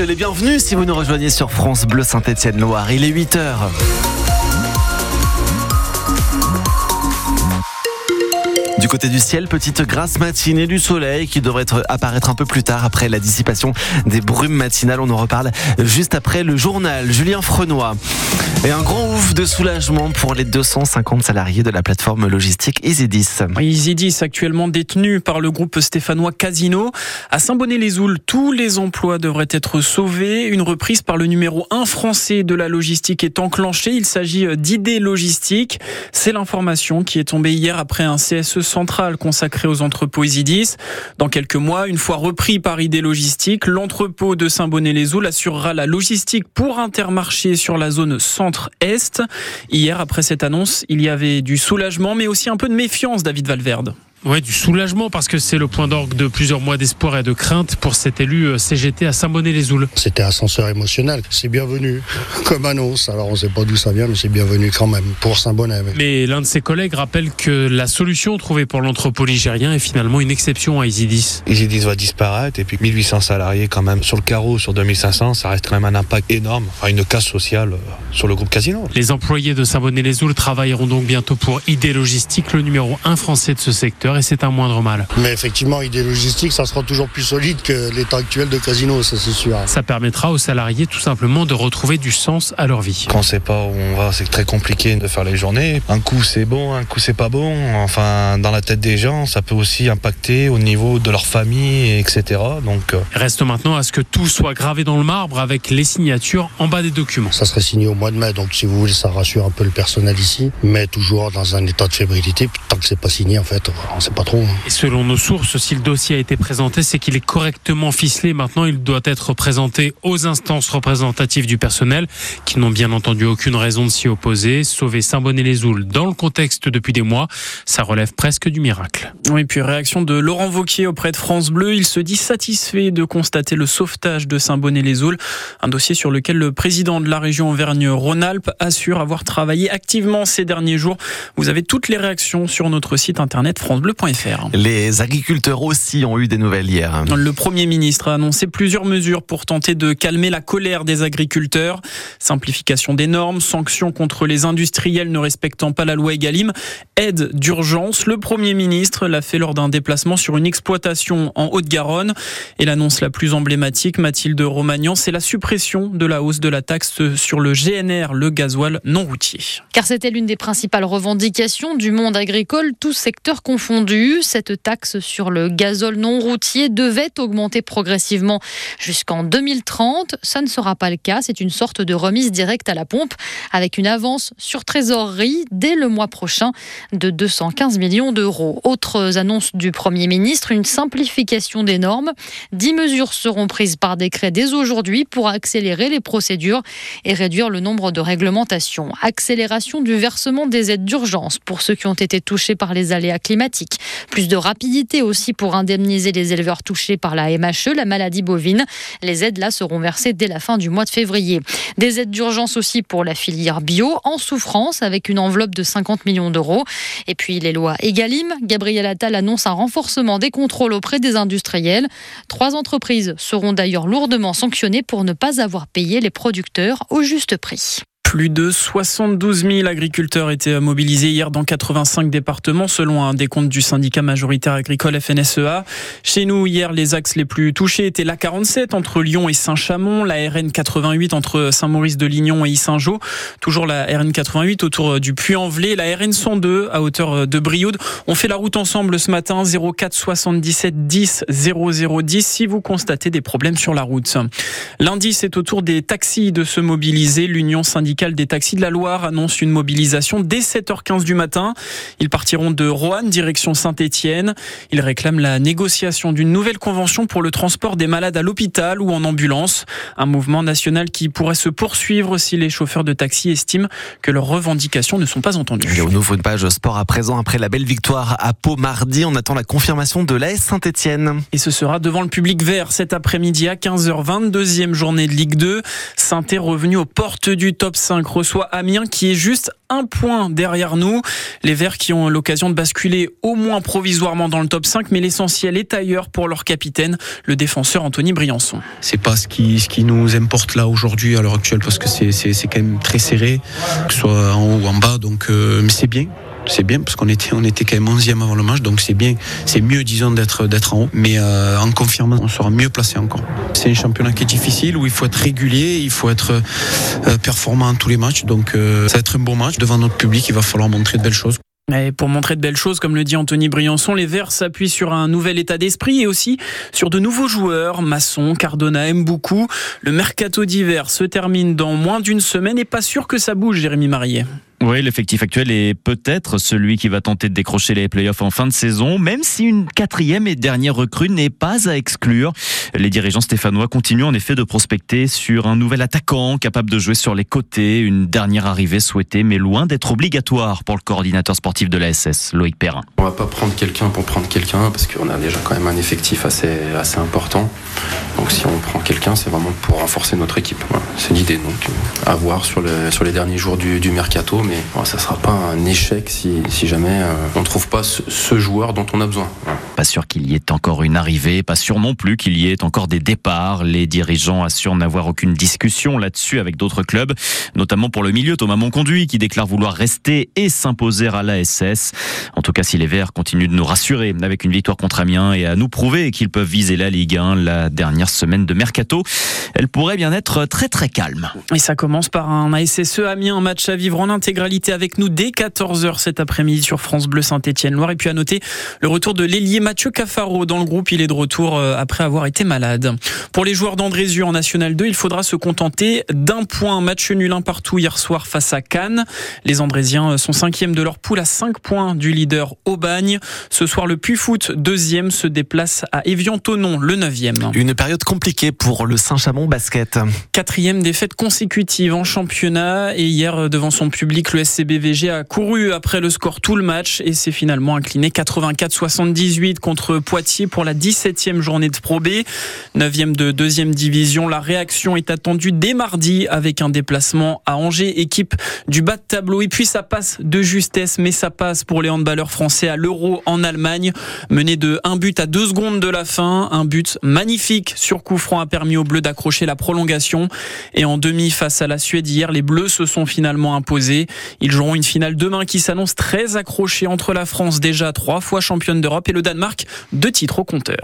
êtes les si vous nous rejoignez sur France Bleu Saint-Étienne-Loire. Il est 8h. Côté du ciel, petite grasse matinée du soleil qui devrait apparaître un peu plus tard après la dissipation des brumes matinales. On en reparle juste après le journal. Julien Frenois. Et un grand ouf de soulagement pour les 250 salariés de la plateforme logistique EasyDis. EasyDis, actuellement détenu par le groupe stéphanois Casino. À Saint-Bonnet-les-Oules, tous les emplois devraient être sauvés. Une reprise par le numéro 1 français de la logistique est enclenchée. Il s'agit d'idées logistiques. C'est l'information qui est tombée hier après un CSE centrale consacrée aux entrepôts Isidis. Dans quelques mois, une fois repris par Idée Logistique, l'entrepôt de Saint-Bonnet-les-Oules assurera la logistique pour Intermarché sur la zone centre-est. Hier, après cette annonce, il y avait du soulagement, mais aussi un peu de méfiance, David Valverde. Ouais, du soulagement parce que c'est le point d'orgue de plusieurs mois d'espoir et de crainte pour cet élu euh, CGT à Saint-Bonnet-les-Oules. C'était ascenseur émotionnel. C'est bienvenu comme annonce. Alors on ne sait pas d'où ça vient, mais c'est bienvenu quand même pour Saint-Bonnet. Mais l'un de ses collègues rappelle que la solution trouvée pour l'entrepôt ligérien est finalement une exception à Isidis. Isidis va disparaître et puis 1800 salariés quand même sur le carreau sur 2500, ça reste quand même un impact énorme, enfin une casse sociale euh, sur le groupe Casino. Les employés de Saint-Bonnet-les-Oules travailleront donc bientôt pour ID Logistique, le numéro 1 français de ce secteur et c'est un moindre mal. Mais effectivement, idée logistique, ça sera toujours plus solide que l'état actuel de Casino, ça c'est sûr. Ça permettra aux salariés tout simplement de retrouver du sens à leur vie. Quand on sait pas où on va, c'est très compliqué de faire les journées. Un coup c'est bon, un coup c'est pas bon. Enfin, dans la tête des gens, ça peut aussi impacter au niveau de leur famille, etc. Donc, euh, reste maintenant à ce que tout soit gravé dans le marbre avec les signatures en bas des documents. Ça serait signé au mois de mai, donc si vous voulez, ça rassure un peu le personnel ici, mais toujours dans un état de fébrilité. Tant que c'est pas signé, en fait, on sait pas trop. Hein. Et selon nos sources, si le dossier a été présenté, c'est qu'il est correctement ficelé. Maintenant, il doit être présenté aux instances représentatives du personnel, qui n'ont bien entendu aucune raison de s'y opposer. Sauver Saint-Bonnet-les-Oules dans le contexte depuis des mois, ça relève presque du miracle. Oui, puis réaction de Laurent Vauquier auprès de France Bleu. Il se dit satisfait de constater le sauvetage de Saint-Bonnet-les-Oules, un dossier sur lequel le président de la région Auvergne-Rhône-Alpes assure avoir travaillé activement ces derniers jours. Vous avez toutes les réactions sur notre site internet francebleu.fr. Les agriculteurs aussi ont eu des nouvelles hier. Le Premier ministre a annoncé plusieurs mesures pour tenter de calmer la colère des agriculteurs. Simplification des normes, sanctions contre les industriels ne respectant pas la loi Egalim, aide d'urgence. Le Premier ministre l'a fait lors d'un déplacement sur une exploitation en Haute-Garonne. Et l'annonce la plus emblématique, Mathilde Romagnan, c'est la suppression de la hausse de la taxe sur le GNR, le gasoil non routier. Car c'était l'une des principales revendications du monde agricole, tous secteurs confondus. Cette taxe sur le gazole non routier devait augmenter progressivement jusqu'en 2030. Ça ne sera pas le cas. C'est une sorte de remise directe à la pompe avec une avance sur trésorerie dès le mois prochain de 215 millions d'euros. Autres annonces du Premier ministre, une simplification des normes. Dix mesures seront prises par décret dès aujourd'hui pour accélérer les procédures et réduire le nombre de réglementations. Accélération du versement des aides d'urgence pour ceux qui ont été touchés par les aléas climatiques. Plus de rapidité aussi pour indemniser les éleveurs touchés par la MHE, la maladie bovine. Les aides là seront versées dès la fin du mois de février. Des aides d'urgence aussi pour la filière bio en souffrance avec une enveloppe de 50 millions d'euros. Et puis les lois Egalim. Gabriel Attal annonce un renforcement des contrôles auprès des industriels. Trois entreprises seront d'ailleurs lourdement sanctionnées pour ne pas avoir payé les producteurs au juste prix. Plus de 72 000 agriculteurs étaient mobilisés hier dans 85 départements selon un décompte du syndicat majoritaire agricole FNSEA. Chez nous, hier, les axes les plus touchés étaient l'A47 entre Lyon et Saint-Chamond, la RN88 entre Saint-Maurice-de-Lignon et Issingeau, toujours la RN88 autour du Puy-en-Velay, la RN102 à hauteur de Brioude. On fait la route ensemble ce matin 04 77 10 0010 si vous constatez des problèmes sur la route. Lundi, c'est au tour des taxis de se mobiliser. L'Union syndicale des taxis de la Loire annonce une mobilisation dès 7h15 du matin. Ils partiront de Roanne, direction Saint-Étienne. Ils réclament la négociation d'une nouvelle convention pour le transport des malades à l'hôpital ou en ambulance. Un mouvement national qui pourrait se poursuivre si les chauffeurs de taxi estiment que leurs revendications ne sont pas entendues. Et on ouvre une page sport à présent. Après la belle victoire à Pau mardi, on attend la confirmation de l'AS Saint-Étienne. Et ce sera devant le public vert cet après-midi à 15h20, deuxième journée de Ligue 2. saint est revenu aux portes du top 5 5 reçoit Amiens qui est juste un point derrière nous. Les Verts qui ont l'occasion de basculer au moins provisoirement dans le top 5, mais l'essentiel est ailleurs pour leur capitaine, le défenseur Anthony Briançon. C'est pas ce qui, ce qui nous importe là aujourd'hui à l'heure actuelle parce que c'est quand même très serré, que ce soit en haut ou en bas, donc euh, mais c'est bien c'est bien parce qu'on était, on était quand même 11e avant le match, donc c'est bien, c'est mieux disons d'être, d'être en haut. Mais euh, en confirmant, on sera mieux placé encore. C'est un championnat qui est difficile où il faut être régulier, il faut être euh, performant tous les matchs. Donc euh, ça va être un bon match devant notre public. Il va falloir montrer de belles choses. Et pour montrer de belles choses, comme le dit Anthony Briançon, les Verts s'appuient sur un nouvel état d'esprit et aussi sur de nouveaux joueurs. Masson, Cardona aime beaucoup. Le mercato d'hiver se termine dans moins d'une semaine et pas sûr que ça bouge, Jérémy Marié. Oui, l'effectif actuel est peut-être celui qui va tenter de décrocher les playoffs en fin de saison, même si une quatrième et dernière recrue n'est pas à exclure. Les dirigeants stéphanois continuent en effet de prospecter sur un nouvel attaquant capable de jouer sur les côtés, une dernière arrivée souhaitée, mais loin d'être obligatoire pour le coordinateur sportif de la SS, Loïc Perrin. On va pas prendre quelqu'un pour prendre quelqu'un, parce qu'on a déjà quand même un effectif assez, important. Donc si on prend quelqu'un, c'est vraiment pour renforcer notre équipe. C'est l'idée. Donc à voir sur, le, sur les derniers jours du mercato mais ça ne sera pas un échec si, jamais euh, on ne trouve pas ce, joueur dont on a besoin. Pas sûr qu'il y ait encore une arrivée, pas sûr non plus qu'il y ait encore des départs. Les dirigeants assurent n'avoir aucune discussion là-dessus avec d'autres clubs, notamment pour le milieu Thomas Monconduit qui déclare vouloir rester et s'imposer à la SS. En tout cas, si les Verts continuent de nous rassurer avec une victoire contre Amiens et à nous prouver qu'ils peuvent viser la Ligue 1 la dernière semaine de mercato, elle pourrait bien être très très calme. Et ça commence par un ASSE Amiens, match à vivre en intégralité avec nous dès 14h cet après-midi sur France Bleu Saint-Étienne-Loire. Et puis à noter le retour de l'ailier Mathieu Cafaro dans le groupe. Il est de retour euh, après avoir été malade. Pour les joueurs d'Andrézieux en National 2, il faudra se contenter d'un point. Match nul un partout hier soir face à Cannes. Les Andrésiens sont cinquièmes de leur poule à 5 points du leader Aubagne. Ce soir, le Puy Foot, deuxième, se déplace à Évian-Tonon, le neuvième. Une période compliquée pour le Saint-Chamond basket. Quatrième défaite consécutive en championnat et hier devant son public le SCBVG a couru après le score tout le match et s'est finalement incliné 84-78 contre Poitiers pour la 17e journée de Pro B. 9e de deuxième division. La réaction est attendue dès mardi avec un déplacement à Angers, équipe du bas de tableau. Et puis ça passe de justesse, mais ça passe pour les handballeurs français à l'Euro en Allemagne. Mené de un but à deux secondes de la fin. Un but magnifique sur coup franc a permis aux Bleus d'accrocher la prolongation. Et en demi face à la Suède hier, les Bleus se sont finalement imposés. Ils joueront une finale demain qui s'annonce très accrochée entre la France, déjà trois fois championne d'Europe, et le Danemark, deux titres au compteur.